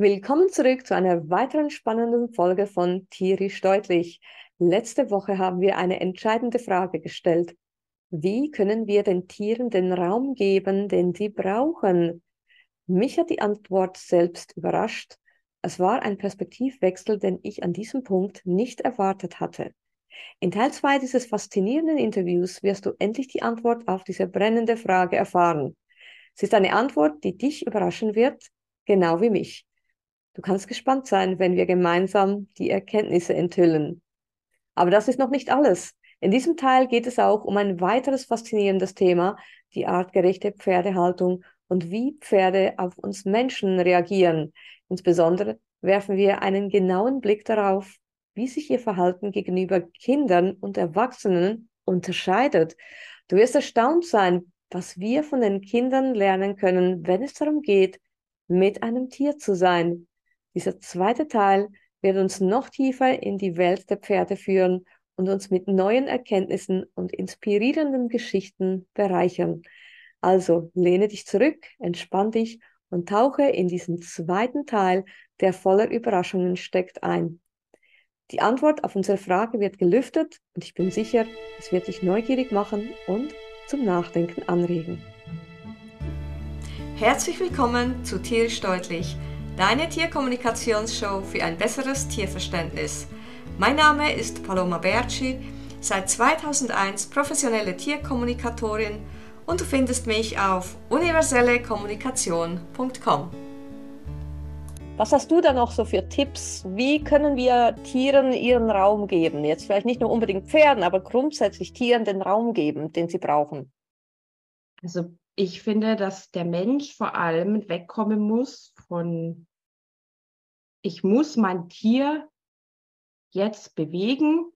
Willkommen zurück zu einer weiteren spannenden Folge von Tierisch Deutlich. Letzte Woche haben wir eine entscheidende Frage gestellt. Wie können wir den Tieren den Raum geben, den sie brauchen? Mich hat die Antwort selbst überrascht. Es war ein Perspektivwechsel, den ich an diesem Punkt nicht erwartet hatte. In Teil 2 dieses faszinierenden Interviews wirst du endlich die Antwort auf diese brennende Frage erfahren. Es ist eine Antwort, die dich überraschen wird, genau wie mich. Du kannst gespannt sein, wenn wir gemeinsam die Erkenntnisse enthüllen. Aber das ist noch nicht alles. In diesem Teil geht es auch um ein weiteres faszinierendes Thema, die artgerechte Pferdehaltung und wie Pferde auf uns Menschen reagieren. Insbesondere werfen wir einen genauen Blick darauf, wie sich ihr Verhalten gegenüber Kindern und Erwachsenen unterscheidet. Du wirst erstaunt sein, was wir von den Kindern lernen können, wenn es darum geht, mit einem Tier zu sein. Dieser zweite Teil wird uns noch tiefer in die Welt der Pferde führen und uns mit neuen Erkenntnissen und inspirierenden Geschichten bereichern. Also lehne dich zurück, entspann dich und tauche in diesen zweiten Teil, der voller Überraschungen steckt, ein. Die Antwort auf unsere Frage wird gelüftet und ich bin sicher, es wird dich neugierig machen und zum Nachdenken anregen. Herzlich willkommen zu Tierisch Deutlich deine Tierkommunikationsshow für ein besseres Tierverständnis. Mein Name ist Paloma Berci, seit 2001 professionelle Tierkommunikatorin und du findest mich auf universellekommunikation.com. Was hast du da noch so für Tipps? Wie können wir Tieren ihren Raum geben? Jetzt vielleicht nicht nur unbedingt Pferden, aber grundsätzlich Tieren den Raum geben, den sie brauchen. Also ich finde, dass der Mensch vor allem wegkommen muss von ich muss mein Tier jetzt bewegen,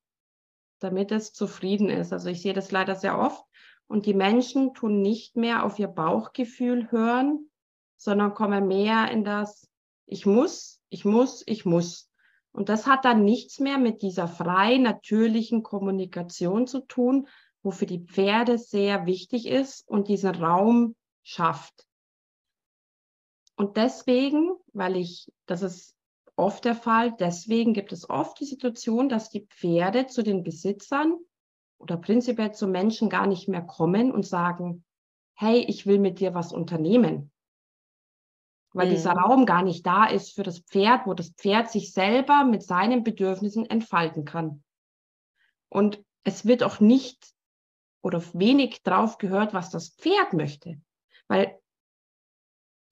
damit es zufrieden ist. Also ich sehe das leider sehr oft. Und die Menschen tun nicht mehr auf ihr Bauchgefühl hören, sondern kommen mehr in das Ich muss, ich muss, ich muss. Und das hat dann nichts mehr mit dieser frei natürlichen Kommunikation zu tun, wofür die Pferde sehr wichtig ist und diesen Raum schafft. Und deswegen, weil ich, das ist oft der Fall. Deswegen gibt es oft die Situation, dass die Pferde zu den Besitzern oder prinzipiell zu Menschen gar nicht mehr kommen und sagen, hey, ich will mit dir was unternehmen. Weil mhm. dieser Raum gar nicht da ist für das Pferd, wo das Pferd sich selber mit seinen Bedürfnissen entfalten kann. Und es wird auch nicht oder wenig drauf gehört, was das Pferd möchte. Weil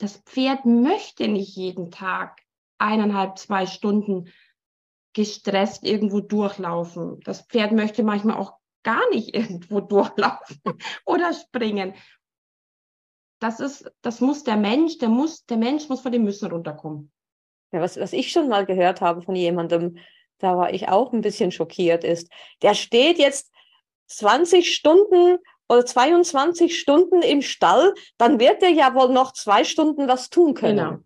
das Pferd möchte nicht jeden Tag eineinhalb, zwei Stunden gestresst irgendwo durchlaufen. Das Pferd möchte manchmal auch gar nicht irgendwo durchlaufen oder springen. Das ist, das muss der Mensch, der muss, der Mensch muss von dem Müssen runterkommen. Ja, was, was ich schon mal gehört habe von jemandem, da war ich auch ein bisschen schockiert, ist, der steht jetzt 20 Stunden oder 22 Stunden im Stall, dann wird er ja wohl noch zwei Stunden was tun können.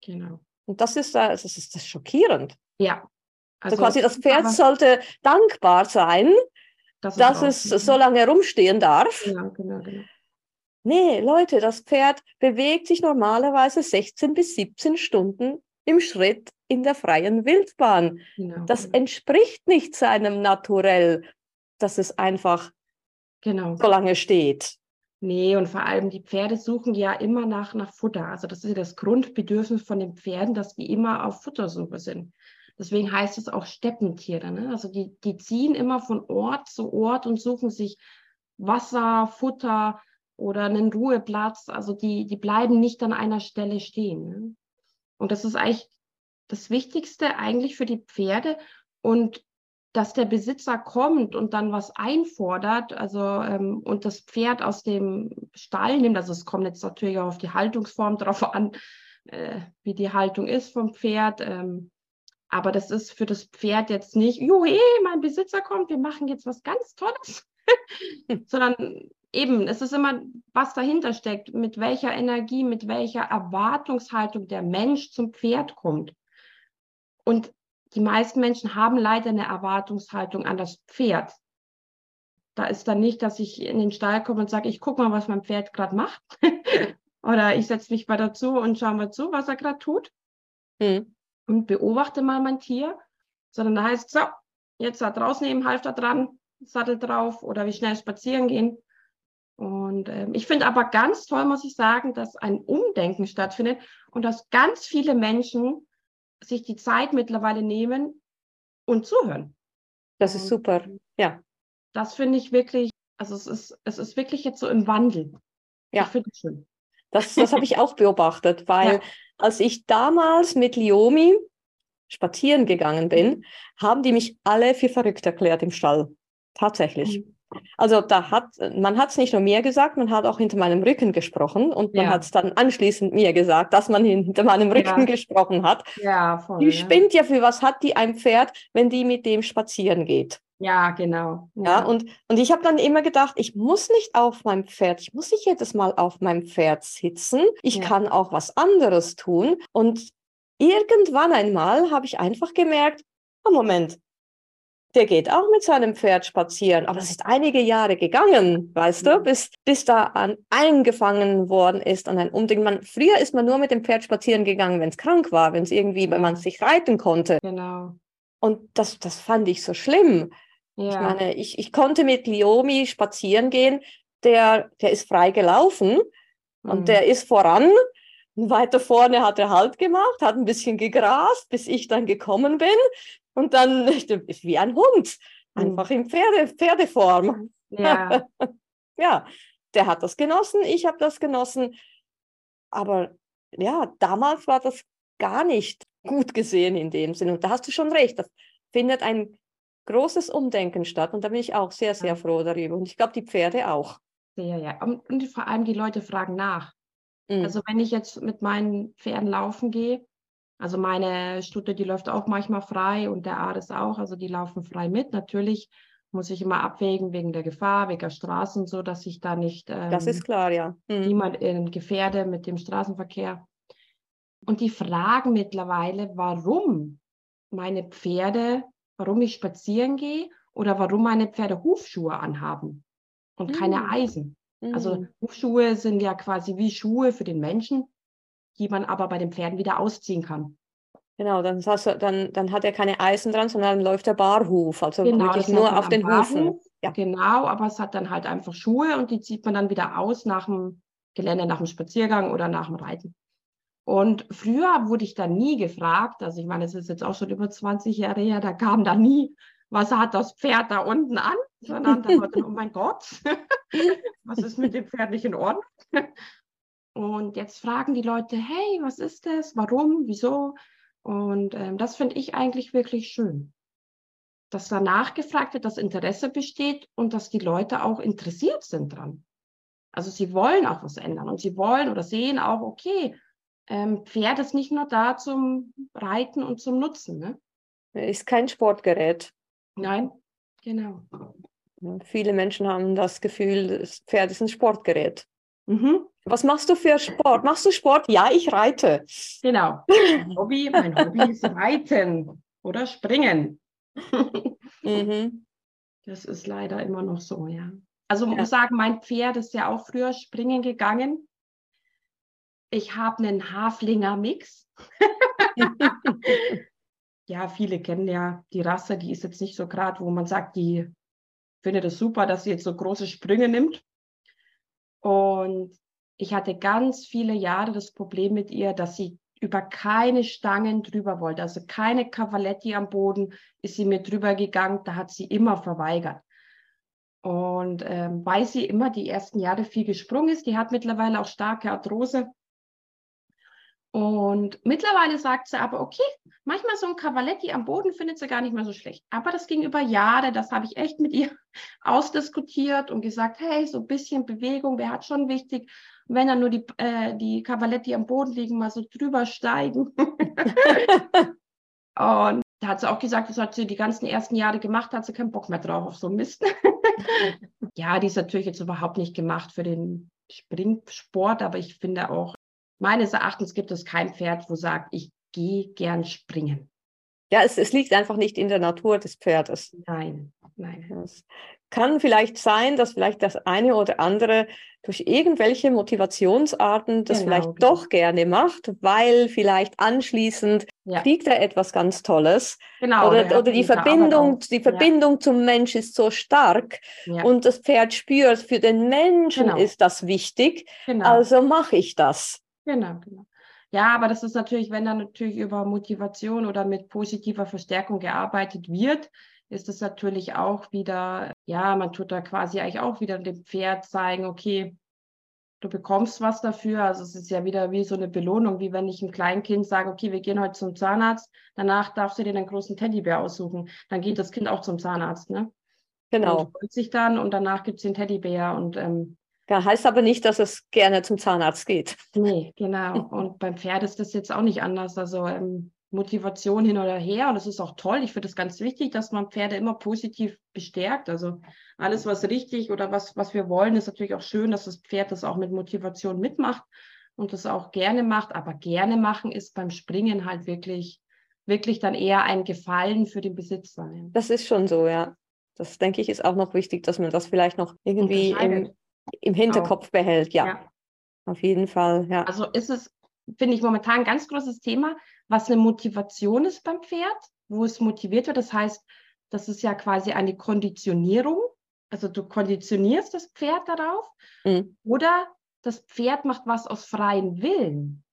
Genau, genau. Und das ist, das ist, das ist schockierend. Ja. Also, also quasi das Pferd sollte dankbar sein, das dass es so lange rumstehen darf. Ja, genau, genau. Nee, Leute, das Pferd bewegt sich normalerweise 16 bis 17 Stunden im Schritt in der freien Wildbahn. Genau, das genau. entspricht nicht seinem Naturell, dass es einfach genau. so lange steht. Nee, und vor allem die Pferde suchen ja immer nach, nach Futter. Also das ist ja das Grundbedürfnis von den Pferden, dass die immer auf Futtersuche sind. Deswegen heißt es auch Steppentiere. Ne? Also die, die ziehen immer von Ort zu Ort und suchen sich Wasser, Futter oder einen Ruheplatz. Also die, die bleiben nicht an einer Stelle stehen. Ne? Und das ist eigentlich das Wichtigste eigentlich für die Pferde. Und dass der Besitzer kommt und dann was einfordert, also ähm, und das Pferd aus dem Stall nimmt, also es kommt jetzt natürlich auch auf die Haltungsform drauf an, äh, wie die Haltung ist vom Pferd. Ähm, aber das ist für das Pferd jetzt nicht, juhe, mein Besitzer kommt, wir machen jetzt was ganz Tolles, sondern eben, es ist immer, was dahinter steckt, mit welcher Energie, mit welcher Erwartungshaltung der Mensch zum Pferd kommt. Und die meisten Menschen haben leider eine Erwartungshaltung an das Pferd. Da ist dann nicht, dass ich in den Stall komme und sage, ich gucke mal, was mein Pferd gerade macht. Oder ich setze mich mal dazu und schaue mal zu, was er gerade tut. mhm. und beobachte mal mein Tier, sondern da heißt so, jetzt da draußen nehmen, Halfter dran, Sattel drauf oder wie schnell spazieren gehen. Und ähm, ich finde aber ganz toll, muss ich sagen, dass ein Umdenken stattfindet und dass ganz viele Menschen sich die Zeit mittlerweile nehmen und zuhören. Das ist super, ja. Das finde ich wirklich, also es ist, es ist wirklich jetzt so im Wandel. Ja. Ich finde es schön. Das, das habe ich auch beobachtet, weil ja. als ich damals mit Liomi spazieren gegangen bin, haben die mich alle für verrückt erklärt im Stall. Tatsächlich. Mhm. Also da hat, man hat es nicht nur mir gesagt, man hat auch hinter meinem Rücken gesprochen und man ja. hat es dann anschließend mir gesagt, dass man hinter meinem Rücken ja. gesprochen hat. Ja, voll. Die spinnt ja für was hat die ein Pferd, wenn die mit dem spazieren geht. Ja, genau. Ja, und, und ich habe dann immer gedacht, ich muss nicht auf meinem Pferd, ich muss nicht jedes Mal auf meinem Pferd sitzen. Ich kann auch was anderes tun. Und irgendwann einmal habe ich einfach gemerkt, oh Moment, der geht auch mit seinem Pferd spazieren. Aber es ist einige Jahre gegangen, weißt du, bis, bis da an eingefangen worden ist an ein Umdenken. Man, früher ist man nur mit dem Pferd spazieren gegangen, wenn es krank war, wenn es irgendwie, wenn man sich reiten konnte. Genau. Und das, das fand ich so schlimm. Ja. Ich meine, ich, ich konnte mit Liomi spazieren gehen. Der, der ist frei gelaufen mhm. und der ist voran. Weiter vorne hat er Halt gemacht, hat ein bisschen gegrast, bis ich dann gekommen bin. Und dann ist wie ein Hund, einfach in Pferde, Pferdeform. Ja. ja, der hat das genossen, ich habe das genossen. Aber ja, damals war das gar nicht gut gesehen in dem Sinn. Und da hast du schon recht, das findet ein großes Umdenken statt. Und da bin ich auch sehr, sehr froh darüber. Und ich glaube, die Pferde auch. Ja, ja. Und, und vor allem die Leute fragen nach. Mhm. Also wenn ich jetzt mit meinen Pferden laufen gehe, also meine Stute, die läuft auch manchmal frei und der Ares auch, also die laufen frei mit. Natürlich muss ich immer abwägen wegen der Gefahr, wegen der Straßen, so dass ich da nicht ähm, das ist klar, ja. Mhm. niemand ähm, gefährde mit dem Straßenverkehr. Und die fragen mittlerweile, warum meine Pferde, warum ich spazieren gehe oder warum meine Pferde Hufschuhe anhaben und mhm. keine Eisen. Also mhm. Hufschuhe sind ja quasi wie Schuhe für den Menschen, die man aber bei den Pferden wieder ausziehen kann. Genau, dann, du, dann, dann hat er keine Eisen dran, sondern dann läuft der Barhuf, also genau, wirklich nur auf den Barhuf. Hufen. Ja. Genau, aber es hat dann halt einfach Schuhe und die zieht man dann wieder aus nach dem Gelände, nach dem Spaziergang oder nach dem Reiten. Und früher wurde ich da nie gefragt, also ich meine, es ist jetzt auch schon über 20 Jahre her, da kam da nie, was hat das Pferd da unten an, sondern da war dann, oh mein Gott, was ist mit dem Pferd nicht in Ordnung? Und jetzt fragen die Leute, hey, was ist das? Warum? Wieso? Und ähm, das finde ich eigentlich wirklich schön, dass danach gefragt wird, dass Interesse besteht und dass die Leute auch interessiert sind dran. Also sie wollen auch was ändern und sie wollen oder sehen auch, okay, ähm, Pferd ist nicht nur da zum Reiten und zum Nutzen. Ne? Ist kein Sportgerät. Nein, genau. Viele Menschen haben das Gefühl, das Pferd ist ein Sportgerät. Mhm. Was machst du für Sport? Machst du Sport? Ja, ich reite. Genau. Mein Hobby, mein Hobby ist Reiten oder Springen. mhm. Das ist leider immer noch so, ja. Also ja. muss sagen, mein Pferd ist ja auch früher springen gegangen. Ich habe einen Haflinger Mix. ja, viele kennen ja die Rasse, die ist jetzt nicht so gerade, wo man sagt, die findet es super, dass sie jetzt so große Sprünge nimmt. Und ich hatte ganz viele Jahre das Problem mit ihr, dass sie über keine Stangen drüber wollte. Also keine Cavaletti am Boden ist sie mir drüber gegangen, da hat sie immer verweigert. Und ähm, weil sie immer die ersten Jahre viel gesprungen ist, die hat mittlerweile auch starke Arthrose, und mittlerweile sagt sie aber, okay, manchmal so ein Cavaletti am Boden findet sie gar nicht mehr so schlecht. Aber das ging über Jahre, das habe ich echt mit ihr ausdiskutiert und gesagt, hey, so ein bisschen Bewegung wäre halt schon wichtig. Wenn dann nur die, äh, die Cavaletti am Boden liegen, mal so drüber steigen. und da hat sie auch gesagt, das hat sie die ganzen ersten Jahre gemacht, hat sie keinen Bock mehr drauf auf so Mist. ja, die ist natürlich jetzt überhaupt nicht gemacht für den Springsport, aber ich finde auch, meines Erachtens gibt es kein Pferd, wo sagt, ich gehe gern springen. Ja, es, es liegt einfach nicht in der Natur des Pferdes. Nein, nein. Das kann vielleicht sein, dass vielleicht das eine oder andere durch irgendwelche Motivationsarten das Genau, vielleicht genau. doch gerne macht, weil vielleicht anschließend Ja. kriegt er etwas ganz Tolles. Genau. oder, der hat oder die Verbindung, die Verbindung zum Mensch ist so stark Ja, und das Pferd spürt, für den Menschen Genau. ist das wichtig, genau. also mache ich das. Genau, genau. Ja, aber das ist natürlich, wenn dann natürlich über Motivation oder mit positiver Verstärkung gearbeitet wird, ist es natürlich auch wieder, ja, man tut da quasi eigentlich auch wieder dem Pferd zeigen, okay, du bekommst was dafür. Also es ist ja wieder wie so eine Belohnung, wie wenn ich einem Kleinkind sage, okay, wir gehen heute zum Zahnarzt, danach darfst du dir den großen Teddybär aussuchen. Dann geht das Kind auch zum Zahnarzt, ne? Genau. Und freut sich dann und danach gibt es den Teddybär und ähm, Ja, heißt aber nicht, dass es gerne zum Zahnarzt geht. Nee, genau. Und beim Pferd ist das jetzt auch nicht anders. Also ähm, Motivation hin oder her. Und das ist auch toll. Ich finde es ganz wichtig, dass man Pferde immer positiv bestärkt. Also alles, was richtig oder was, was wir wollen, ist natürlich auch schön, dass das Pferd das auch mit Motivation mitmacht und das auch gerne macht. Aber gerne machen ist beim Springen halt wirklich, wirklich dann eher ein Gefallen für den Besitzer. Das ist schon so, ja. Das denke ich ist auch noch wichtig, dass man das vielleicht noch irgendwie im. Im Hinterkopf behält. Ja, Ja. auf jeden Fall. Ja. Also ist es, finde ich, momentan ein ganz großes Thema, was eine Motivation ist beim Pferd, wo es motiviert wird. Das heißt, das ist ja quasi eine Konditionierung. Also du konditionierst das Pferd darauf Mhm. oder das Pferd macht was aus freiem Willen.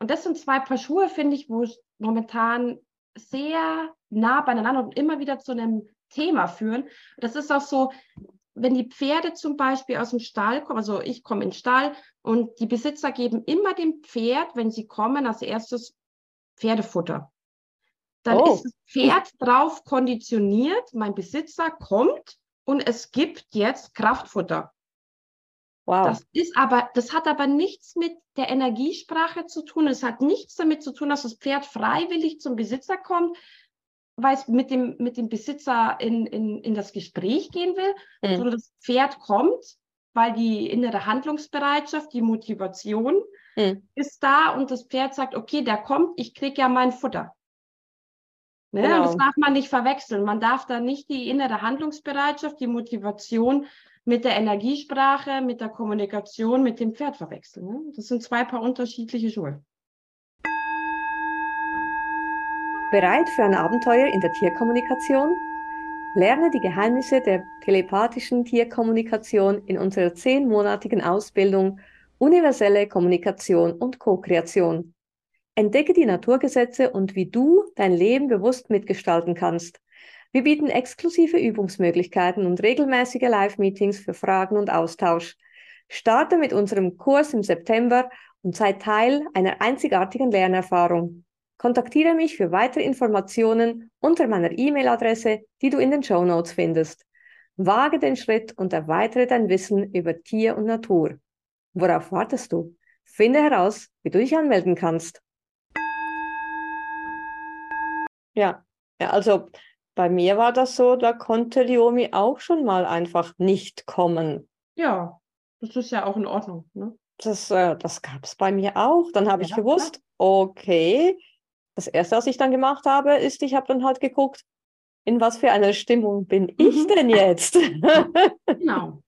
Und das sind zwei Paar Schuhe, finde ich, wo es momentan sehr nah beieinander und immer wieder zu einem Thema führen. Das ist auch so, wenn die Pferde zum Beispiel aus dem Stall kommen, also ich komme in den Stall und die Besitzer geben immer dem Pferd, wenn sie kommen, als erstes Pferdefutter. Dann Oh. ist das Pferd drauf konditioniert, mein Besitzer kommt und es gibt jetzt Kraftfutter. Wow. Das ist aber, das hat aber nichts mit der Energiesprache zu tun. Es hat nichts damit zu tun, dass das Pferd freiwillig zum Besitzer kommt, weil es mit dem, mit dem Besitzer in, in, in das Gespräch gehen will, Mhm. sondern das Pferd kommt, weil die innere Handlungsbereitschaft, die Motivation Mhm. ist da und das Pferd sagt, okay, der kommt, ich kriege ja mein Futter. Ne? Genau. Und das darf man nicht verwechseln. Man darf da nicht die innere Handlungsbereitschaft, die Motivation mit der Energiesprache, mit der Kommunikation mit dem Pferd verwechseln. Ne? Das sind zwei paar unterschiedliche Schuhe. Bereit für ein Abenteuer in der Tierkommunikation? Lerne die Geheimnisse der telepathischen Tierkommunikation in unserer zehnmonatigen Ausbildung Universelle Kommunikation und Co-Kreation. Entdecke die Naturgesetze und wie du dein Leben bewusst mitgestalten kannst. Wir bieten exklusive Übungsmöglichkeiten und regelmäßige Live-Meetings für Fragen und Austausch. Starte mit unserem Kurs im September und sei Teil einer einzigartigen Lernerfahrung. Kontaktiere mich für weitere Informationen unter meiner E-Mail-Adresse, die du in den Show Notes findest. Wage den Schritt und erweitere dein Wissen über Tier und Natur. Worauf wartest du? Finde heraus, wie du dich anmelden kannst. Ja, ja, also bei mir war das so, da konnte Liomi auch schon mal einfach nicht kommen. Ja, das ist ja auch in Ordnung. Ne? Das, äh, das gab es bei mir auch. Dann habe ich Ja, gewusst, okay, das Erste, was ich dann gemacht habe, ist, ich habe dann halt geguckt, in was für einer Stimmung bin ich Mhm. denn jetzt? Und Genau.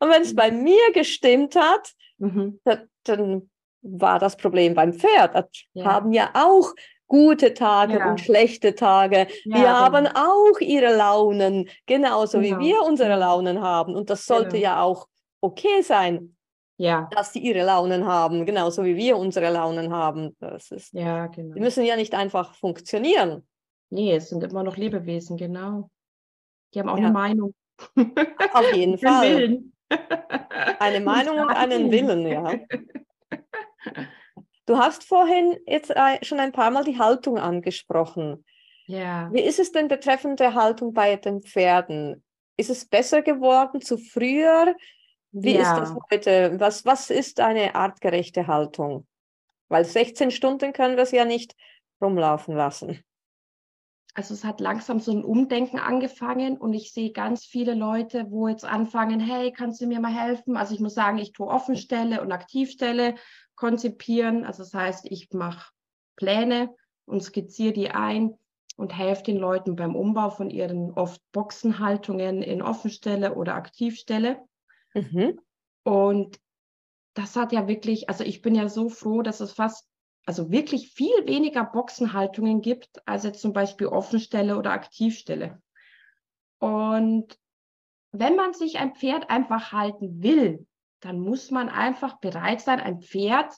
wenn es bei mir gestimmt hat, Mhm. da, dann war das Problem beim Pferd. Das Ja. haben ja auch gute Tage Ja. und schlechte Tage. Ja, Wir haben genau. auch ihre Launen, genauso Genau. wie wir unsere Genau. Launen haben. Und das sollte Genau. ja auch okay sein, Ja, dass sie ihre Launen haben, genauso wie wir unsere Launen haben. Das ist, ja, die genau. müssen ja nicht einfach funktionieren. Nee, es sind immer noch Lebewesen, genau. Die haben auch Ja. eine Meinung. Auf jeden Den Fall. Willen. Eine Meinung und einen Willen. Willen, ja. Du hast vorhin jetzt äh, schon ein paar Mal die Haltung angesprochen. Ja. Wie ist es denn betreffend der Haltung bei den Pferden? Ist es besser geworden zu früher? Wie ist das Ja. heute? Was, was ist eine artgerechte Haltung? Weil 16 Stunden können wir es ja nicht rumlaufen lassen. Also es hat langsam so ein Umdenken angefangen und ich sehe ganz viele Leute, wo jetzt anfangen, hey, kannst du mir mal helfen? Also ich muss sagen, ich tue Offenstelle und Aktivstelle konzipieren. Also das heißt, ich mache Pläne und skizziere die ein. und helfe den Leuten beim Umbau von ihren oft Boxenhaltungen in Offenstelle oder Aktivstelle. Mhm. Und das hat ja wirklich, also ich bin ja so froh, dass es fast, also wirklich viel weniger Boxenhaltungen gibt, als jetzt zum Beispiel Offenstelle oder Aktivstelle. Und wenn man sich ein Pferd einfach halten will, dann muss man einfach bereit sein, ein Pferd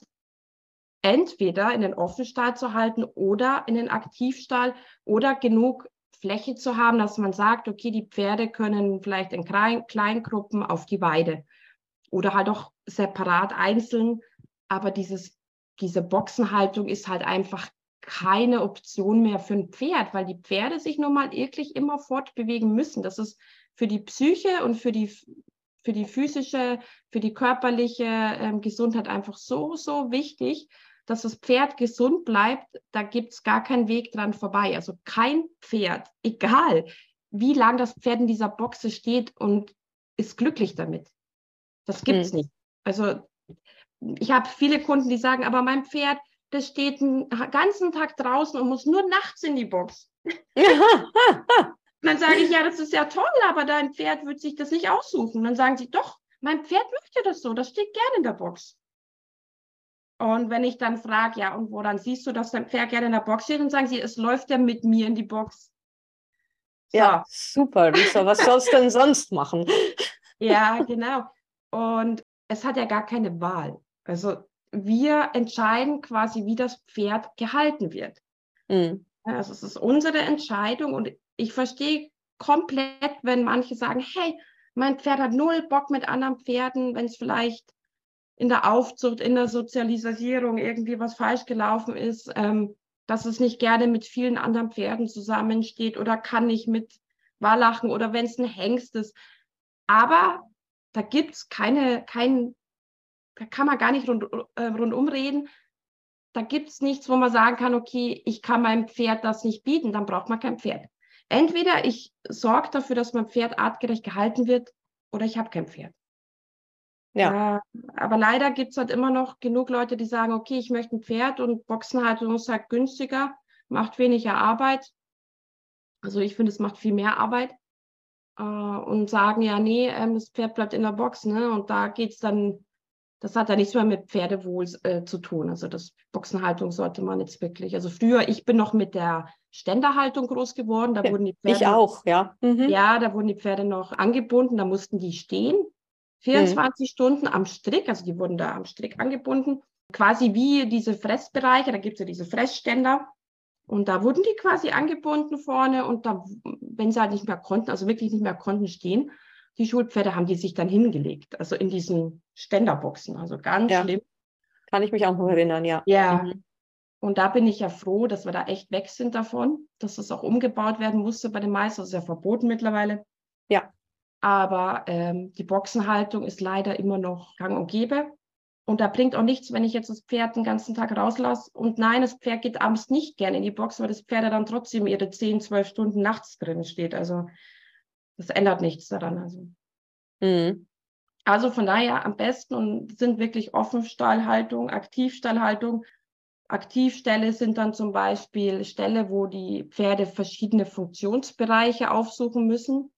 entweder in den Offenstall zu halten oder in den Aktivstall oder genug Fläche zu haben, dass man sagt, okay, die Pferde können vielleicht in Kleingruppen auf die Weide oder halt auch separat einzeln. Aber dieses, diese Boxenhaltung ist halt einfach keine Option mehr für ein Pferd, weil die Pferde sich nun mal wirklich immer fortbewegen müssen. Das ist für die Psyche und für die, für die physische, für die körperliche ähm, Gesundheit einfach so, so wichtig, dass das Pferd gesund bleibt. Da gibt es gar keinen Weg dran vorbei. Also kein Pferd, egal wie lange das Pferd in dieser Boxe steht und ist glücklich damit. Das gibt es hm. nicht. Also ich habe viele Kunden, die sagen, aber mein Pferd, das steht den ganzen Tag draußen und muss nur nachts in die Box. dann sage ich, ja, das ist ja toll, aber dein Pferd wird sich das nicht aussuchen. Dann sagen sie, doch, mein Pferd möchte das so, das steht gerne in der Box. Und wenn ich dann frage, ja, und woran siehst du, dass dein Pferd gerne in der Box steht, dann sagen sie, es läuft ja mit mir in die Box. So. Ja, super, Lisa, was sollst du denn sonst machen? Ja, genau. Und es hat ja gar keine Wahl. Also wir entscheiden quasi, wie das Pferd gehalten wird. Mhm. Also es ist unsere Entscheidung und ich verstehe komplett, wenn manche sagen, hey, mein Pferd hat null Bock mit anderen Pferden, wenn es vielleicht in der Aufzucht, in der Sozialisierung irgendwie was falsch gelaufen ist, ähm, dass es nicht gerne mit vielen anderen Pferden zusammensteht oder kann nicht mit Wallachen oder wenn es ein Hengst ist. Aber da gibt es keine, kein, da kann man gar nicht rund, äh, rundum reden. Da gibt es nichts, wo man sagen kann, okay, ich kann meinem Pferd das nicht bieten, dann braucht man kein Pferd. Entweder ich sorge dafür, dass mein Pferd artgerecht gehalten wird, oder ich habe kein Pferd. Ja. Äh, aber leider gibt es halt immer noch genug Leute, die sagen, okay, ich möchte ein Pferd und Boxenhaltung ist halt günstiger, macht weniger Arbeit. Also ich finde, es macht viel mehr Arbeit äh, und sagen, ja, nee, ähm, das Pferd bleibt in der Box, ne? Und da geht es dann, das hat ja nichts mehr mit Pferdewohl äh, zu tun. Also das Boxenhaltung sollte man jetzt wirklich. Also früher, ich bin noch mit der Ständerhaltung groß geworden. Da wurden die Pferde. Ich auch, ja. Mhm. Ja, da wurden die Pferde noch angebunden, da mussten die stehen. 24 mhm. Stunden am Strick, also die wurden da am Strick angebunden. Quasi wie diese Fressbereiche, da gibt es ja diese Fressständer. Und da wurden die quasi angebunden vorne und da, wenn sie halt nicht mehr konnten, also wirklich nicht mehr konnten stehen, die Schulpferde haben die sich dann hingelegt, also in diesen Ständerboxen. Also ganz ja. schlimm. Kann ich mich auch noch erinnern, ja. Ja. Mhm. Und da bin ich ja froh, dass wir da echt weg sind davon, dass das auch umgebaut werden musste bei den meisten. Das ist ja verboten mittlerweile. Ja. Aber ähm, die Boxenhaltung ist leider immer noch gang und gäbe. Und da bringt auch nichts, wenn ich jetzt das Pferd den ganzen Tag rauslasse. Und nein, das Pferd geht abends nicht gerne in die Box, weil das Pferd dann trotzdem ihre 10, 12 Stunden nachts drin steht. Also das ändert nichts daran. Also, mhm. also von daher am besten und sind wirklich Offenstallhaltung, Aktivstallhaltung. Aktivställe sind dann zum Beispiel Ställe, wo die Pferde verschiedene Funktionsbereiche aufsuchen müssen,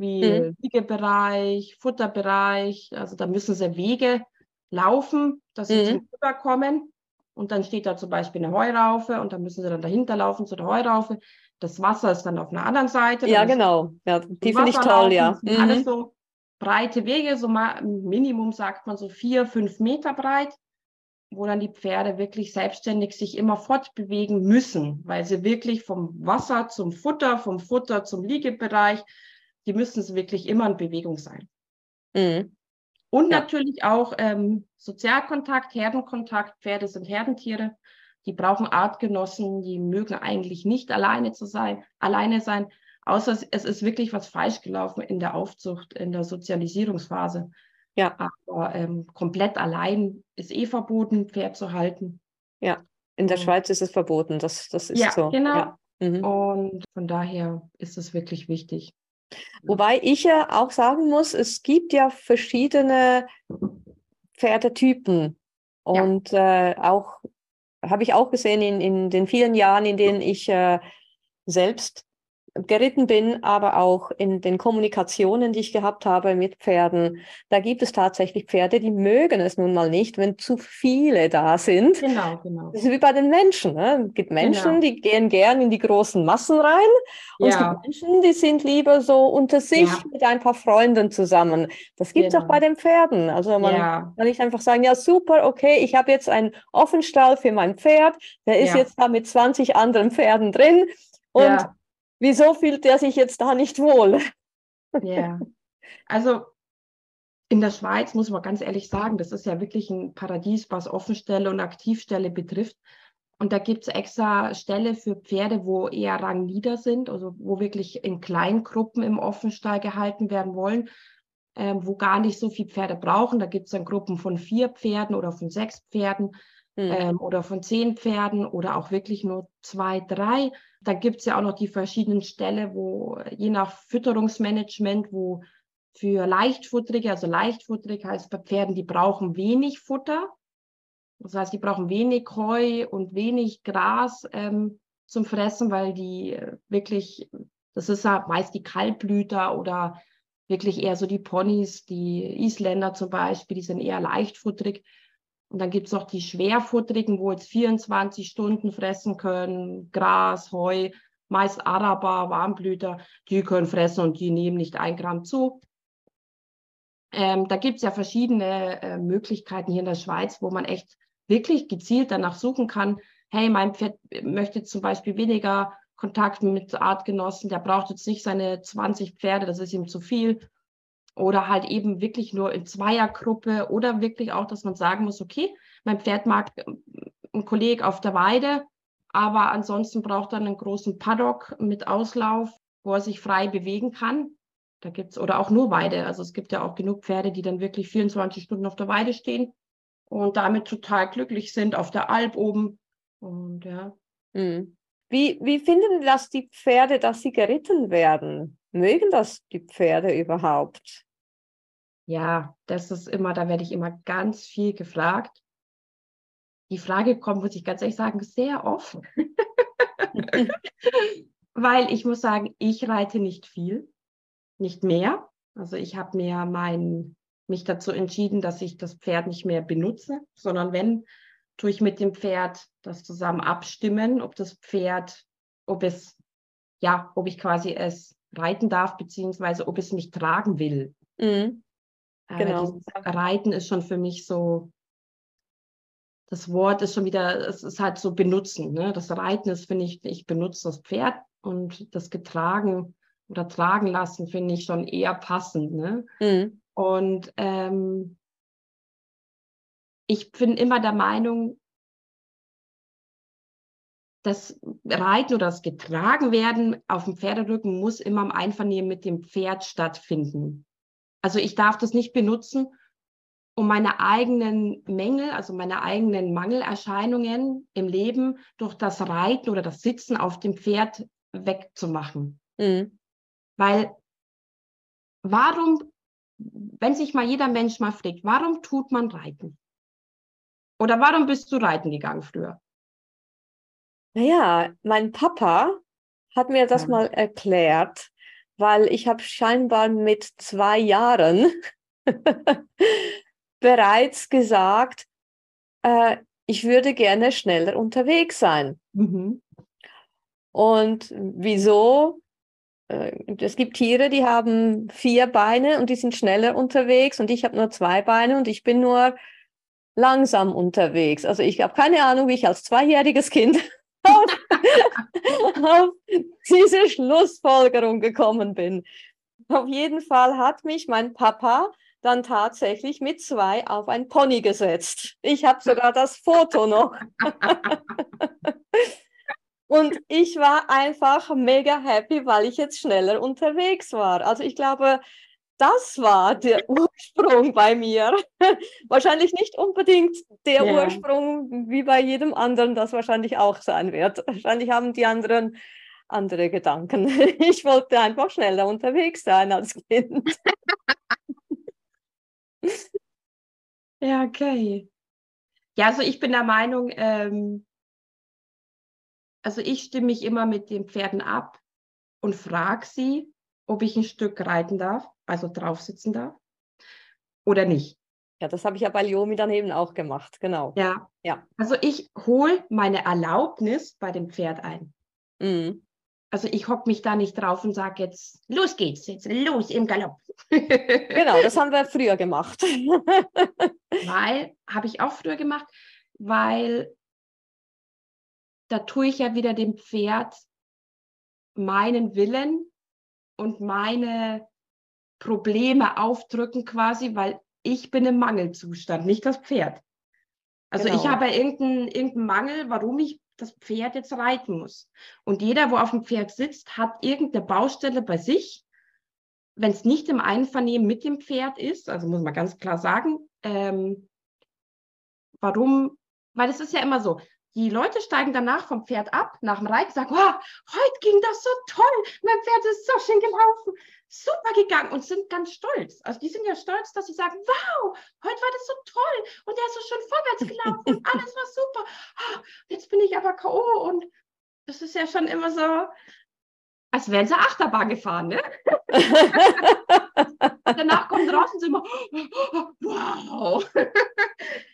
wie mhm. Wiegebereich, Futterbereich. Also da müssen sie Wege laufen, dass sie mhm. zum Futter kommen. Und dann steht da zum Beispiel eine Heuraufe und dann müssen sie dann dahinter laufen zu der Heuraufe. Das Wasser ist dann auf einer anderen Seite. Ja, genau. Ja, die finde ich toll, ja. Mhm. Alles so breite Wege, so mal Minimum sagt man so vier, fünf Meter breit, wo dann die Pferde wirklich selbstständig sich immer fortbewegen müssen, weil sie wirklich vom Wasser zum Futter, vom Futter zum Liegebereich, die müssen es wirklich immer in Bewegung sein. Mhm. Und ja. natürlich auch ähm, Sozialkontakt, Herdenkontakt. Pferde sind Herdentiere. Die brauchen Artgenossen. Die mögen eigentlich nicht alleine zu sein, alleine sein. Außer es ist wirklich was falsch gelaufen in der Aufzucht, in der Sozialisierungsphase. Ja. Aber ähm, komplett allein ist eh verboten, Pferd zu halten. Ja, in der Schweiz ist es verboten. Das, das ist ja, so. Genau. Ja, genau. Mhm. Und von daher ist es wirklich wichtig. Wobei ich ja auch sagen muss, es gibt ja verschiedene Pferdetypen. Und ja. äh, auch habe ich auch gesehen in, in den vielen Jahren, in denen ich äh, selbst geritten bin, aber auch in den Kommunikationen, die ich gehabt habe mit Pferden, da gibt es tatsächlich Pferde, die mögen es nun mal nicht, wenn zu viele da sind. Genau, genau. Das ist wie bei den Menschen. Ne? Es gibt Menschen, genau. die gehen gern in die großen Massen rein und ja. es gibt Menschen, die sind lieber so unter sich ja. mit ein paar Freunden zusammen. Das gibt es genau. auch bei den Pferden. Also man ja. kann nicht einfach sagen, ja super, okay, ich habe jetzt einen Offenstall für mein Pferd, der ist jetzt da mit 20 anderen Pferden drin und wieso fühlt er sich jetzt da nicht wohl? Ja, also in der Schweiz muss man ganz ehrlich sagen, das ist ja wirklich ein Paradies, was Offenstelle und Aktivstelle betrifft. Und da gibt es extra Ställe für Pferde, wo eher rangnieder sind, also wo wirklich in Kleingruppen im Offenstall gehalten werden wollen, ähm, wo gar nicht so viele Pferde brauchen. Da gibt es dann Gruppen von vier Pferden oder von sechs Pferden mhm. ähm, oder von zehn Pferden oder auch wirklich nur zwei, drei. Da gibt es ja auch noch die verschiedenen Ställe, wo je nach Fütterungsmanagement, wo für Leichtfutterige, also Leichtfutterig heißt bei Pferden, die brauchen wenig Futter. Das heißt, die brauchen wenig Heu und wenig Gras ähm, zum Fressen, weil die äh, wirklich, das ist ja meist die Kaltblüter oder wirklich eher so die Ponys, die Isländer zum Beispiel, die sind eher leichtfutterig. Und dann gibt es noch die Schwerfutterigen, wo jetzt 24 Stunden fressen können, Gras, Heu, meist Araber, Warmblüter, die können fressen und die nehmen nicht ein Gramm zu. Ähm, da gibt es ja verschiedene äh, Möglichkeiten hier in der Schweiz, wo man echt wirklich gezielt danach suchen kann, hey, mein Pferd möchte zum Beispiel weniger Kontakt mit Artgenossen, der braucht jetzt nicht seine 20 Pferde, das ist ihm zu viel oder halt eben wirklich nur in Zweiergruppe oder wirklich auch, dass man sagen muss, okay, mein Pferd mag ähm, ein Kollege auf der Weide, aber ansonsten braucht er einen großen Paddock mit Auslauf, wo er sich frei bewegen kann. Da gibt's oder auch nur Weide. Also es gibt ja auch genug Pferde, die dann wirklich 24 Stunden auf der Weide stehen und damit total glücklich sind auf der Alp oben. Und ja. Hm. Wie, wie finden das die Pferde, dass sie geritten werden? Mögen das die Pferde überhaupt? Ja, das ist immer, da werde ich immer ganz viel gefragt. Die Frage kommt, muss ich ganz ehrlich sagen, sehr oft. Weil ich muss sagen, ich reite nicht viel, nicht mehr. Also ich habe mir mein, mich dazu entschieden, dass ich das Pferd nicht mehr benutze, sondern wenn, tue ich mit dem Pferd das zusammen abstimmen, ob das Pferd, ob es, ja, ob ich quasi es reiten darf, beziehungsweise ob es mich tragen will. Mhm. Genau. Reiten ist schon für mich so, das Wort ist schon wieder, es ist halt so benutzen. Ne? Das Reiten ist, finde ich, ich benutze das Pferd und das getragen oder tragen lassen, finde ich schon eher passend. Ne? Mhm. Und ähm, ich bin immer der Meinung, das Reiten oder das Getragenwerden auf dem Pferderücken muss immer im Einvernehmen mit dem Pferd stattfinden. Also ich darf das nicht benutzen, um meine eigenen Mängel, also meine eigenen Mangelerscheinungen im Leben durch das Reiten oder das Sitzen auf dem Pferd wegzumachen. Mhm. Weil warum, wenn sich mal jeder Mensch mal fragt, warum tut man Reiten? Oder warum bist du reiten gegangen früher? Naja, mein Papa hat mir das mal erklärt, weil ich habe scheinbar mit zwei Jahren bereits gesagt, äh, ich würde gerne schneller unterwegs sein. Mhm. Und wieso? Äh, es gibt Tiere, die haben vier Beine und die sind schneller unterwegs und ich habe nur zwei Beine und ich bin nur langsam unterwegs. Also ich habe keine Ahnung, wie ich als zweijähriges Kind auf, auf diese Schlussfolgerung gekommen bin. Auf jeden Fall hat mich mein Papa dann tatsächlich mit zwei auf ein Pony gesetzt. Ich habe sogar das Foto noch. Und ich war einfach mega happy, weil ich jetzt schneller unterwegs war. Also ich glaube, das war der Ursprung bei mir. wahrscheinlich nicht unbedingt der ja. Ursprung wie bei jedem anderen, das wahrscheinlich auch sein wird. Wahrscheinlich haben die anderen andere Gedanken. Ich wollte einfach schneller unterwegs sein als Kind. ja, okay. Ja, also ich bin der Meinung, ähm, also ich stimme mich immer mit den Pferden ab und frage sie, ob ich ein Stück reiten darf, also drauf sitzen darf oder nicht. Ja, das habe ich ja bei Liomi dann eben auch gemacht, genau. Ja. ja. Also ich hole meine Erlaubnis bei dem Pferd ein. Mhm. Also ich hocke mich da nicht drauf und sage jetzt, los geht's, jetzt los im Galopp. genau, das haben wir früher gemacht. weil, habe ich auch früher gemacht, weil da tue ich ja wieder dem Pferd meinen Willen und meine Probleme aufdrücken quasi, weil ich bin im Mangelzustand, nicht das Pferd. Also genau. ich habe irgendeinen irgendein Mangel, warum ich das Pferd jetzt reiten muss. Und jeder, wo auf dem Pferd sitzt, hat irgendeine Baustelle bei sich. Wenn es nicht im Einvernehmen mit dem Pferd ist, also muss man ganz klar sagen, ähm, warum, weil es ist ja immer so, die Leute steigen danach vom Pferd ab, nach dem Reiten, sagen, oh, heute ging das so toll, mein Pferd ist so schön gelaufen, super gegangen und sind ganz stolz. Also die sind ja stolz, dass sie sagen, wow, heute war das so toll und der ist so schön vorwärts gelaufen und alles war super. Oh, jetzt bin ich aber K.O. und das ist ja schon immer so, als wären sie Achterbahn gefahren, ne? danach und sind immer, wow.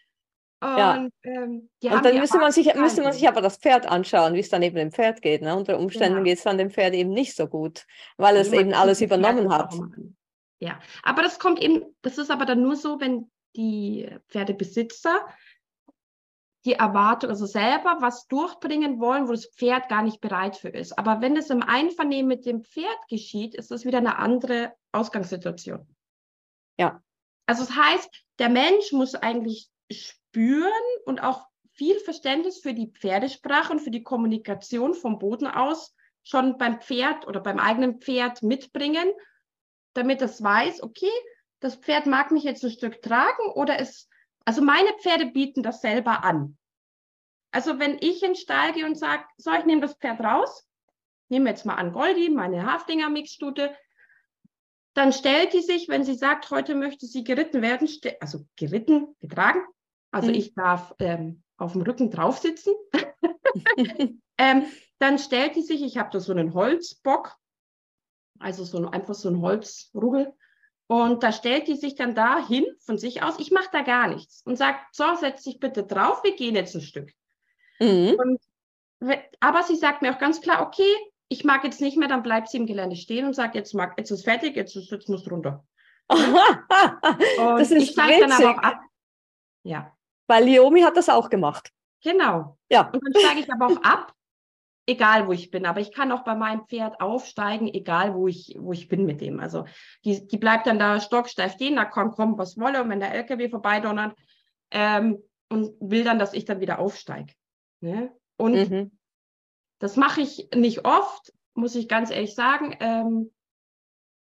Und, ja. ähm, und dann müsste man, sich, müsste man sich aber das Pferd anschauen, wie es dann eben dem Pferd geht. Ne? Unter Umständen ja. geht es dann dem Pferd eben nicht so gut, weil es eben alles übernommen hat. Ja, aber das kommt eben, das ist aber dann nur so, wenn die Pferdebesitzer die Erwartung, also selber was durchbringen wollen, wo das Pferd gar nicht bereit für ist. Aber wenn es im Einvernehmen mit dem Pferd geschieht, ist das wieder eine andere Ausgangssituation. Ja. Also das heißt, der Mensch muss eigentlich spüren und auch viel Verständnis für die Pferdesprache und für die Kommunikation vom Boden aus schon beim Pferd oder beim eigenen Pferd mitbringen, damit es weiß, okay, das Pferd mag mich jetzt ein Stück tragen oder es, also meine Pferde bieten das selber an. Also wenn ich in den Stall gehe und sage, so, ich nehme das Pferd raus, nehme jetzt mal an Goldi, meine Haflinger Mixstute, dann stellt die sich, wenn sie sagt, heute möchte sie geritten werden, also geritten, getragen, also mhm. ich darf ähm, auf dem Rücken drauf sitzen. ähm, dann stellt die sich, ich habe da so einen Holzbock, also so ein, einfach so ein Holzrugel. Und da stellt die sich dann da hin von sich aus. Ich mache da gar nichts und sagt, so, setz dich bitte drauf, wir gehen jetzt ein Stück. Mhm. Und, aber sie sagt mir auch ganz klar, okay, ich mag jetzt nicht mehr, dann bleibt sie im Gelände stehen und sagt, jetzt, mag, jetzt ist fertig, jetzt, jetzt musst du runter. und das ist ich dann aber auch ab. Ja. Weil Liomi hat das auch gemacht. Genau. Ja. Und dann steige ich aber auch ab, egal wo ich bin. Aber ich kann auch bei meinem Pferd aufsteigen, egal wo ich, wo ich bin mit dem. Also die, die bleibt dann da stocksteif stehen, da kommt, kommt was wolle. Und wenn der LKW vorbeidonnert ähm, und will dann, dass ich dann wieder aufsteige. Ne? Und mhm. das mache ich nicht oft, muss ich ganz ehrlich sagen. Ähm,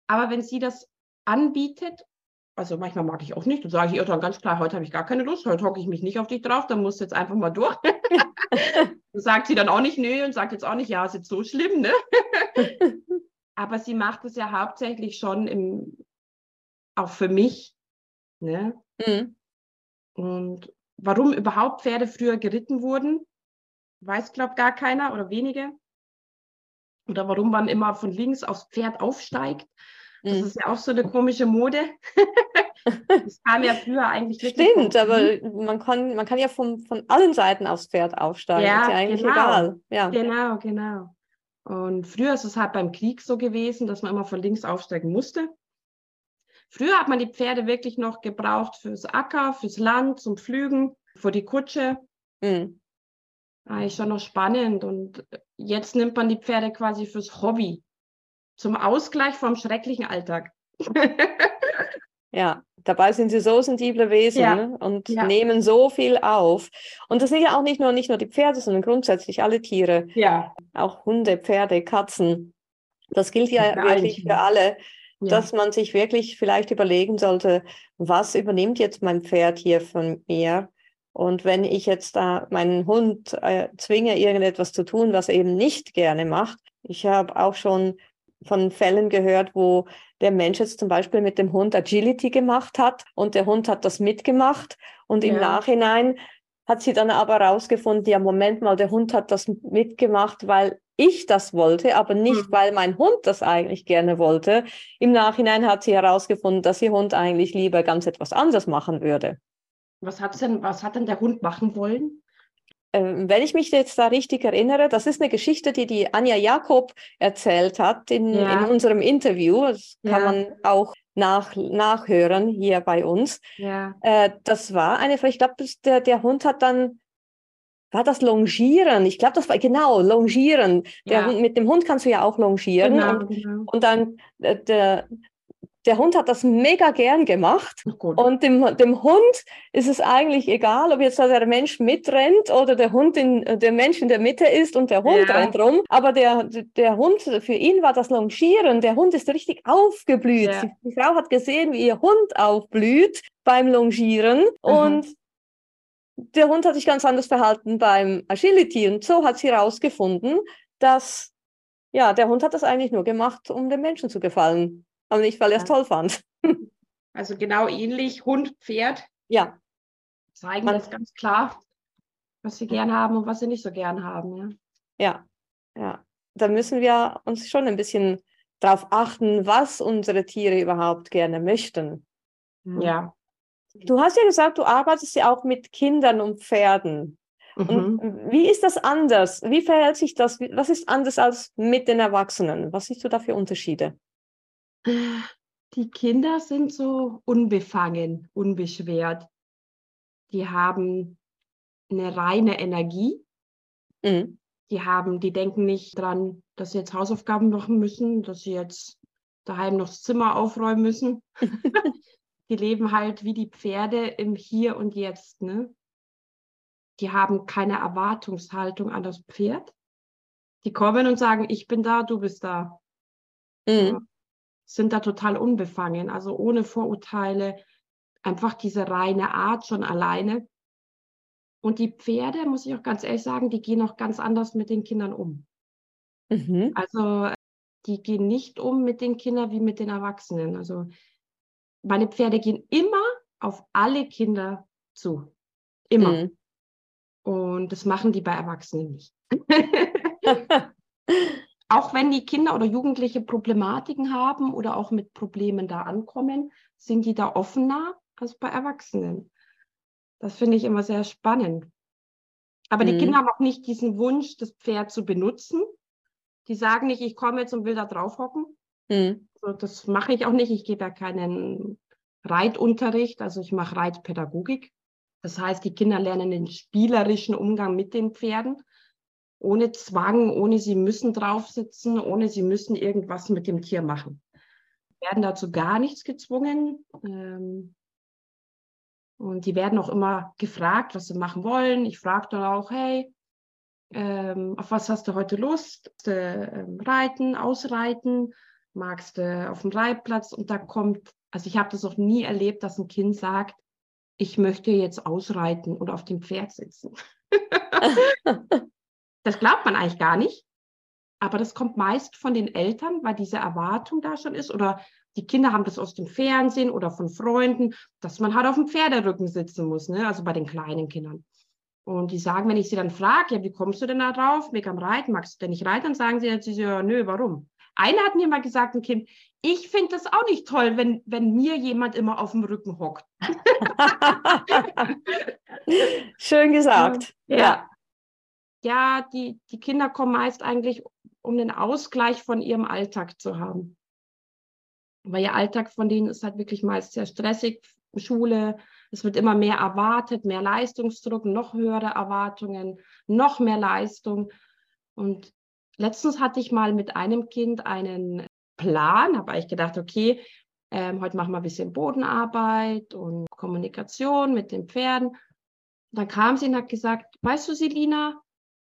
aber wenn sie das anbietet also manchmal mag ich auch nicht. Dann sage ich ihr dann ganz klar, heute habe ich gar keine Lust, heute hocke ich mich nicht auf dich drauf, dann musst du jetzt einfach mal durch. sagt sie dann auch nicht nö und sagt jetzt auch nicht, ja, ist jetzt so schlimm, ne? Aber sie macht es ja hauptsächlich schon im, auch für mich. Ne? Mhm. Und warum überhaupt Pferde früher geritten wurden, weiß, glaube gar keiner oder wenige. Oder warum man immer von links aufs Pferd aufsteigt. Das mhm. ist ja auch so eine komische Mode. das kam ja früher eigentlich wirklich. Stimmt, aber man kann, man kann ja von, von allen Seiten aufs Pferd aufsteigen. Ja, ist ja eigentlich genau. egal. Ja. Genau, genau. Und früher ist es halt beim Krieg so gewesen, dass man immer von links aufsteigen musste. Früher hat man die Pferde wirklich noch gebraucht fürs Acker, fürs Land, zum Pflügen, für die Kutsche. Mhm. Eigentlich schon noch spannend. Und jetzt nimmt man die Pferde quasi fürs Hobby zum Ausgleich vom schrecklichen Alltag. ja, dabei sind sie so sensible Wesen ja. ne? und ja. nehmen so viel auf. Und das sind ja auch nicht nur, nicht nur die Pferde, sondern grundsätzlich alle Tiere. Ja. Auch Hunde, Pferde, Katzen. Das gilt ja für wirklich für alle, ja. dass man sich wirklich vielleicht überlegen sollte, was übernimmt jetzt mein Pferd hier von mir? Und wenn ich jetzt da meinen Hund äh, zwinge, irgendetwas zu tun, was er eben nicht gerne macht, ich habe auch schon von Fällen gehört, wo der Mensch jetzt zum Beispiel mit dem Hund Agility gemacht hat und der Hund hat das mitgemacht und ja. im Nachhinein hat sie dann aber herausgefunden, ja, Moment mal, der Hund hat das mitgemacht, weil ich das wollte, aber nicht, mhm. weil mein Hund das eigentlich gerne wollte. Im Nachhinein hat sie herausgefunden, dass ihr Hund eigentlich lieber ganz etwas anderes machen würde. Was, hat's denn, was hat denn der Hund machen wollen? Ähm, wenn ich mich jetzt da richtig erinnere, das ist eine Geschichte, die die Anja Jakob erzählt hat in, ja. in unserem Interview. Das kann ja. man auch nach, nachhören hier bei uns. Ja. Äh, das war eine, ich glaube, der, der Hund hat dann war das Longieren? Ich glaube, das war genau Longieren. Der. Hund, mit dem Hund kannst du ja auch longieren. Genau, und, genau. und dann äh, der, der Hund hat das mega gern gemacht. Und dem, dem Hund ist es eigentlich egal, ob jetzt der Mensch mitrennt oder der Hund in, der Mensch in der Mitte ist und der Hund ja. rennt rum. Aber der, der Hund, für ihn war das Longieren. Der Hund ist richtig aufgeblüht. Ja. Die, Frau hat gesehen, wie ihr Hund aufblüht beim Longieren. Mhm. Und der Hund hat sich ganz anders verhalten beim Agility. Und so hat sie herausgefunden, dass ja, der Hund hat das eigentlich nur gemacht, um den Menschen zu gefallen aber nicht, weil er es ja. toll fand. Also genau ähnlich, Hund, Pferd. Ja. Zeigen Man, das ganz klar, was sie gern haben und was sie nicht so gern haben. Ja, ja. ja. Da müssen wir uns schon ein bisschen darauf achten, was unsere Tiere überhaupt gerne möchten. Ja. Du hast ja gesagt, du arbeitest ja auch mit Kindern und Pferden. Mhm. Und wie ist das anders? Wie verhält sich das? Was ist anders als mit den Erwachsenen? Was siehst du da für Unterschiede? Die Kinder sind so unbefangen, unbeschwert. Die haben eine reine Energie. Mhm. Die haben, die denken nicht dran, dass sie jetzt Hausaufgaben machen müssen, dass sie jetzt daheim noch das Zimmer aufräumen müssen. die leben halt wie die Pferde im Hier und Jetzt. Ne? Die haben keine Erwartungshaltung an das Pferd. Die kommen und sagen, ich bin da, du bist da. Mhm sind da total unbefangen, also ohne Vorurteile, einfach diese reine Art schon alleine. Und die Pferde, muss ich auch ganz ehrlich sagen, die gehen auch ganz anders mit den Kindern um. Mhm. Also die gehen nicht um mit den Kindern wie mit den Erwachsenen. Also meine Pferde gehen immer auf alle Kinder zu. Immer. Mhm. Und das machen die bei Erwachsenen nicht. auch wenn die Kinder oder Jugendliche Problematiken haben oder auch mit Problemen da ankommen, sind die da offener als bei Erwachsenen. Das finde ich immer sehr spannend. Aber mhm. die Kinder haben auch nicht diesen Wunsch, das Pferd zu benutzen. Die sagen nicht, ich komme jetzt und will da drauf hocken. Mhm. So, das mache ich auch nicht. Ich gebe ja keinen Reitunterricht, also ich mache Reitpädagogik. Das heißt, die Kinder lernen den spielerischen Umgang mit den Pferden ohne Zwang, ohne sie müssen draufsitzen, ohne sie müssen irgendwas mit dem Tier machen. Sie werden dazu gar nichts gezwungen. Ähm, und die werden auch immer gefragt, was sie machen wollen. Ich frage dann auch, hey, ähm, auf was hast du heute Lust? Du, ähm, reiten, ausreiten? Magst du auf dem Reitplatz? Und da kommt, also ich habe das auch nie erlebt, dass ein Kind sagt, ich möchte jetzt ausreiten oder auf dem Pferd sitzen. Das glaubt man eigentlich gar nicht. Aber das kommt meist von den Eltern, weil diese Erwartung da schon ist. Oder die Kinder haben das aus dem Fernsehen oder von Freunden, dass man halt auf dem Pferderücken sitzen muss, ne? also bei den kleinen Kindern. Und die sagen, wenn ich sie dann frage, ja, wie kommst du denn da drauf? Mega am Reiten, magst du denn nicht reiten? Dann sagen sie jetzt, ja, nö, warum? Einer hat mir mal gesagt, ein Kind, ich finde das auch nicht toll, wenn, wenn mir jemand immer auf dem Rücken hockt. Schön gesagt. ja. ja ja, die, die Kinder kommen meist eigentlich, um den Ausgleich von ihrem Alltag zu haben. Weil ihr Alltag von denen ist halt wirklich meist sehr stressig, Schule, es wird immer mehr erwartet, mehr Leistungsdruck, noch höhere Erwartungen, noch mehr Leistung. Und letztens hatte ich mal mit einem Kind einen Plan, habe ich gedacht, okay, ähm, heute machen wir ein bisschen Bodenarbeit und Kommunikation mit den Pferden. dann kam sie und hat gesagt, weißt du, Selina,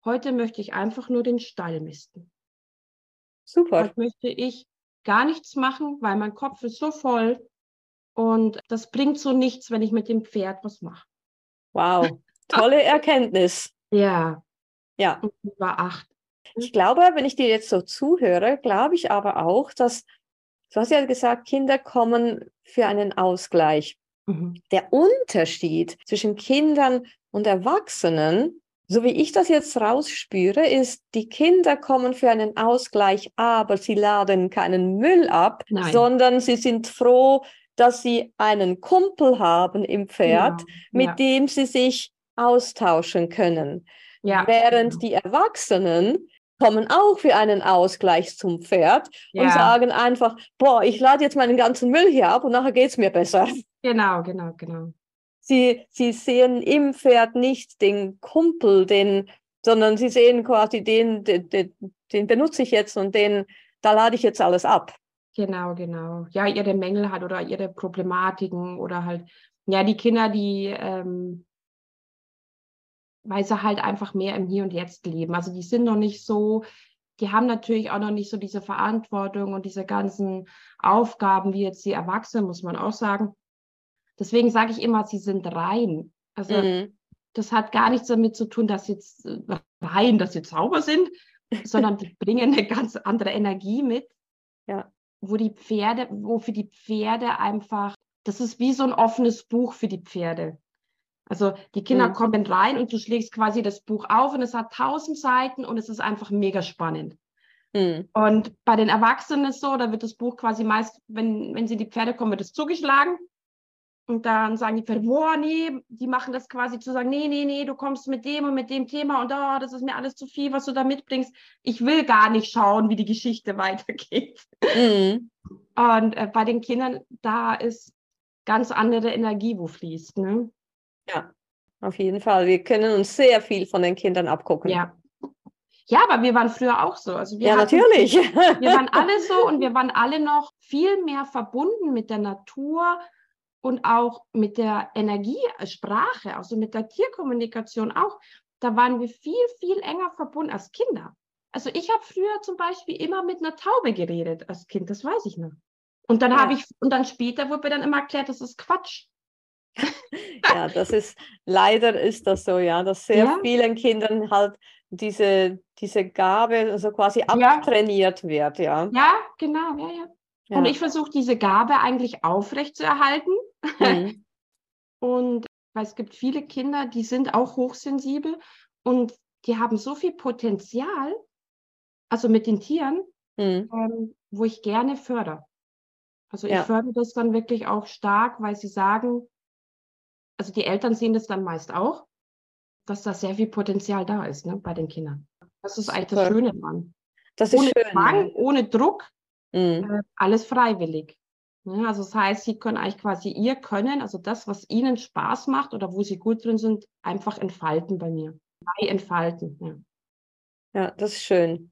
Heute möchte ich einfach nur den Stall misten. Super. Heute möchte ich gar nichts machen, weil mein Kopf ist so voll und das bringt so nichts, wenn ich mit dem Pferd was mache. Wow, tolle Erkenntnis. Ja. Ja. Und war acht. Ich glaube, wenn ich dir jetzt so zuhöre, glaube ich aber auch, dass, du hast ja gesagt, Kinder kommen für einen Ausgleich. Mhm. Der Unterschied zwischen Kindern und Erwachsenen, so wie ich das jetzt rausspüre, ist, die Kinder kommen für einen Ausgleich, aber sie laden keinen Müll ab, Nein. sondern sie sind froh, dass sie einen Kumpel haben im Pferd, genau. mit ja. dem sie sich austauschen können. Ja. Während genau. die Erwachsenen kommen auch für einen Ausgleich zum Pferd ja. und sagen einfach, boah, ich lade jetzt meinen ganzen Müll hier ab und nachher geht es mir besser. Genau, genau, genau. Sie, sie sehen im Pferd nicht den Kumpel, den, sondern sie sehen quasi den, den, den, den benutze ich jetzt und den, da lade ich jetzt alles ab. Genau, genau. Ja, ihre Mängel hat oder ihre Problematiken oder halt, ja, die Kinder, die, ähm, weil sie halt einfach mehr im Hier und Jetzt leben. Also die sind noch nicht so, die haben natürlich auch noch nicht so diese Verantwortung und diese ganzen Aufgaben wie jetzt die Erwachsenen, muss man auch sagen. Deswegen sage ich immer, sie sind rein. Also mhm. das hat gar nichts damit zu tun, dass sie jetzt äh, rein, dass sie Zauber sind, sondern die bringen eine ganz andere Energie mit. Ja. Wo die Pferde, wo für die Pferde einfach, das ist wie so ein offenes Buch für die Pferde. Also die Kinder mhm. kommen rein und du schlägst quasi das Buch auf und es hat tausend Seiten und es ist einfach mega spannend. Mhm. Und bei den Erwachsenen ist so, da wird das Buch quasi meist, wenn, wenn sie die Pferde kommen, wird es zugeschlagen. Und dann sagen die Pferde, boah, nee, die machen das quasi zu sagen, nee, nee, nee, du kommst mit dem und mit dem Thema und oh, das ist mir alles zu viel, was du da mitbringst. Ich will gar nicht schauen, wie die Geschichte weitergeht. Mhm. Und äh, bei den Kindern, da ist ganz andere Energie, wo fließt. Ne? Ja, auf jeden Fall. Wir können uns sehr viel von den Kindern abgucken. Ja. Ja, aber wir waren früher auch so. Also ja, hatten, natürlich. Wir waren alle so und wir waren alle noch viel mehr verbunden mit der Natur und auch mit der Energiesprache, also mit der Tierkommunikation auch. Da waren wir viel, viel enger verbunden als Kinder. Also ich habe früher zum Beispiel immer mit einer Taube geredet als Kind, das weiß ich noch. Und dann ja. habe ich, und dann später wurde mir dann immer erklärt, das ist Quatsch. ja, das ist, leider ist das so, ja, dass sehr ja. vielen Kindern halt diese, diese Gabe also quasi abtrainiert ja. wird, ja. Ja, genau, ja, ja. ja. Und ich versuche diese Gabe eigentlich aufrechtzuerhalten. Mhm. und weil es gibt viele Kinder, die sind auch hochsensibel und die haben so viel Potenzial, also mit den Tieren, mhm. ähm, wo ich gerne fördere. Also ich fördere das dann wirklich auch stark, weil sie sagen, also die Eltern sehen das dann meist auch, dass da sehr viel Potenzial da ist ne, bei den Kindern. Das ist eigentlich das Schöne dran. Das ist ohne schön, Zwang, ja. ohne Druck, mhm. äh, alles freiwillig. Ja, also das heißt, sie können eigentlich quasi ihr Können, also das, was ihnen Spaß macht oder wo sie gut drin sind, einfach entfalten bei mir. Bei entfalten. Ja. ja, das ist schön.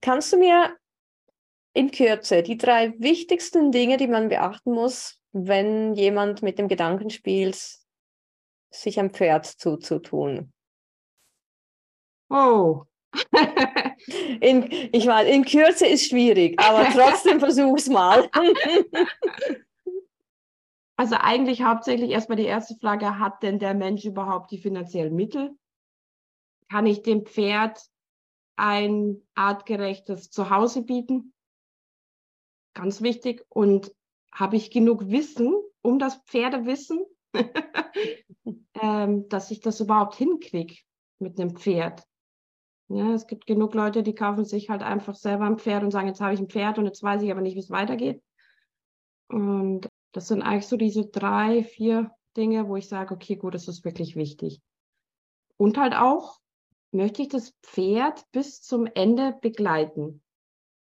Kannst du mir in Kürze die drei wichtigsten Dinge, die man beachten muss, wenn jemand mit dem Gedanken spielt, sich ein Pferd zuzutun? Oh. In, ich meine, in Kürze ist schwierig, aber trotzdem versuch's mal. also eigentlich hauptsächlich erstmal die erste Frage, hat denn der Mensch überhaupt die finanziellen Mittel? Kann ich dem Pferd ein artgerechtes Zuhause bieten? Ganz wichtig. Und habe ich genug Wissen um das Pferdewissen, ähm, dass ich das überhaupt hinkriege mit einem Pferd. Ja, es gibt genug Leute, die kaufen sich halt einfach selber ein Pferd und sagen, jetzt habe ich ein Pferd und jetzt weiß ich aber nicht, wie es weitergeht. Und das sind eigentlich so diese drei, vier Dinge, wo ich sage, okay, gut, das ist wirklich wichtig. Und halt auch, möchte ich das Pferd bis zum Ende begleiten.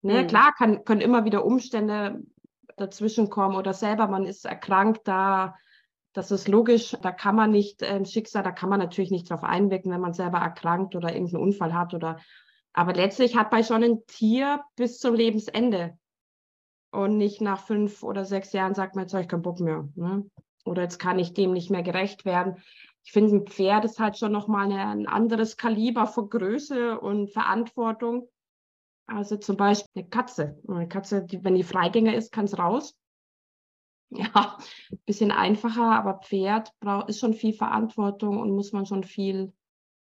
Ne, mhm. Klar kann, können immer wieder Umstände dazwischenkommen oder selber man ist erkrankt, da das ist logisch, da kann man nicht äh, Schicksal, da kann man natürlich nicht drauf einwirken, wenn man selber erkrankt oder irgendeinen Unfall hat oder aber letztlich hat bei schon ein Tier bis zum Lebensende und nicht nach fünf oder sechs Jahren sagt man, jetzt habe ich keinen Bock mehr. Ne? Oder jetzt kann ich dem nicht mehr gerecht werden. Ich finde, ein Pferd ist halt schon nochmal ein anderes Kaliber von Größe und Verantwortung. Also zum Beispiel eine Katze. Eine Katze, die, wenn die Freigänger ist, kann es raus. Ja, ein bisschen einfacher, aber Pferd braucht, ist schon viel Verantwortung und muss man schon viel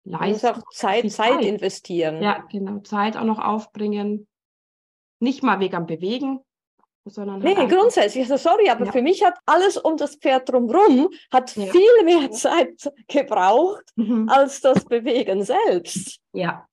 leisten. Man muss auch Zeit, Zeit, Zeit investieren. Ja, genau. Zeit auch noch aufbringen. Nicht mal wegen am Bewegen. sondern Nee, grundsätzlich, also sorry, aber Ja. für mich hat alles um das Pferd drumherum hat Ja. viel mehr Zeit gebraucht Mhm. als das Bewegen selbst. Ja,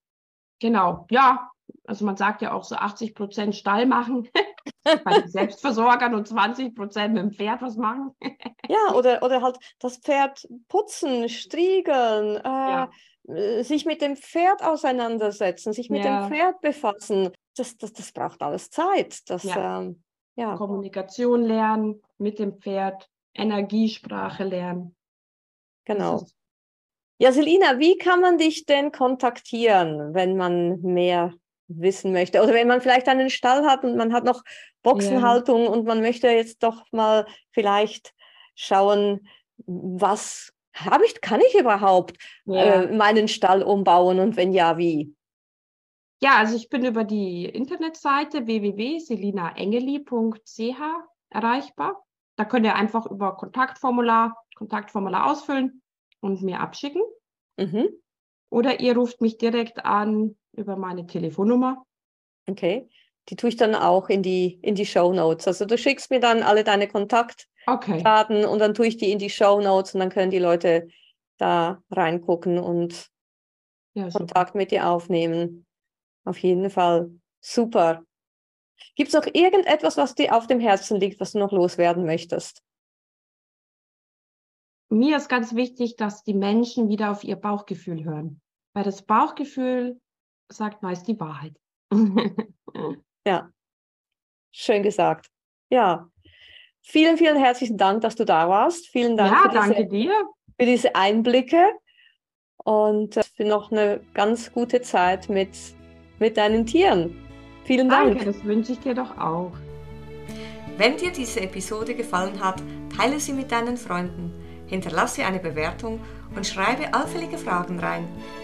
genau. Ja, also man sagt ja auch so 80 Prozent Stall machen bei den Selbstversorgern und 20 Prozent mit dem Pferd was machen. Ja, oder, oder halt das Pferd putzen, striegeln, äh, Ja. äh, sich mit dem Pferd auseinandersetzen, sich mit Ja. dem Pferd befassen. Das, das, das braucht alles Zeit. Das, Ja. ähm, ja. Kommunikation lernen mit dem Pferd, Energiesprache lernen. Genau. Ja, Selina, wie kann man dich denn kontaktieren, wenn man mehr wissen möchte? Oder wenn man vielleicht einen Stall hat und man hat noch Boxenhaltung und man möchte jetzt doch mal vielleicht schauen, was habe ich, kann ich überhaupt Ja. äh, meinen Stall umbauen und wenn ja, wie? Ja, also ich bin über die Internetseite www.selinaengeli.ch erreichbar. Da könnt ihr einfach über Kontaktformular, Kontaktformular ausfüllen und mir abschicken. Mhm. Oder ihr ruft mich direkt an über meine Telefonnummer. Okay. Die tue ich dann auch in die, in die Show Notes. Also du schickst mir dann alle deine Kontaktdaten Okay. und dann tue ich die in die Show Notes und dann können die Leute da reingucken und Ja. Kontakt mit dir aufnehmen. Auf jeden Fall. Super. Gibt es noch irgendetwas, was dir auf dem Herzen liegt, was du noch loswerden möchtest? Mir ist ganz wichtig, dass die Menschen wieder auf ihr Bauchgefühl hören. Weil das Bauchgefühl sagt meist die Wahrheit. Ja, schön gesagt. Ja, vielen, vielen herzlichen Dank, dass du da warst. Vielen Dank ja, für, diese, danke dir. für diese Einblicke und äh, für noch eine ganz gute Zeit mit, mit deinen Tieren. Vielen Dank. Danke, das wünsche ich dir doch auch. Wenn dir diese Episode gefallen hat, teile sie mit deinen Freunden, hinterlasse eine Bewertung und schreibe allfällige Fragen rein.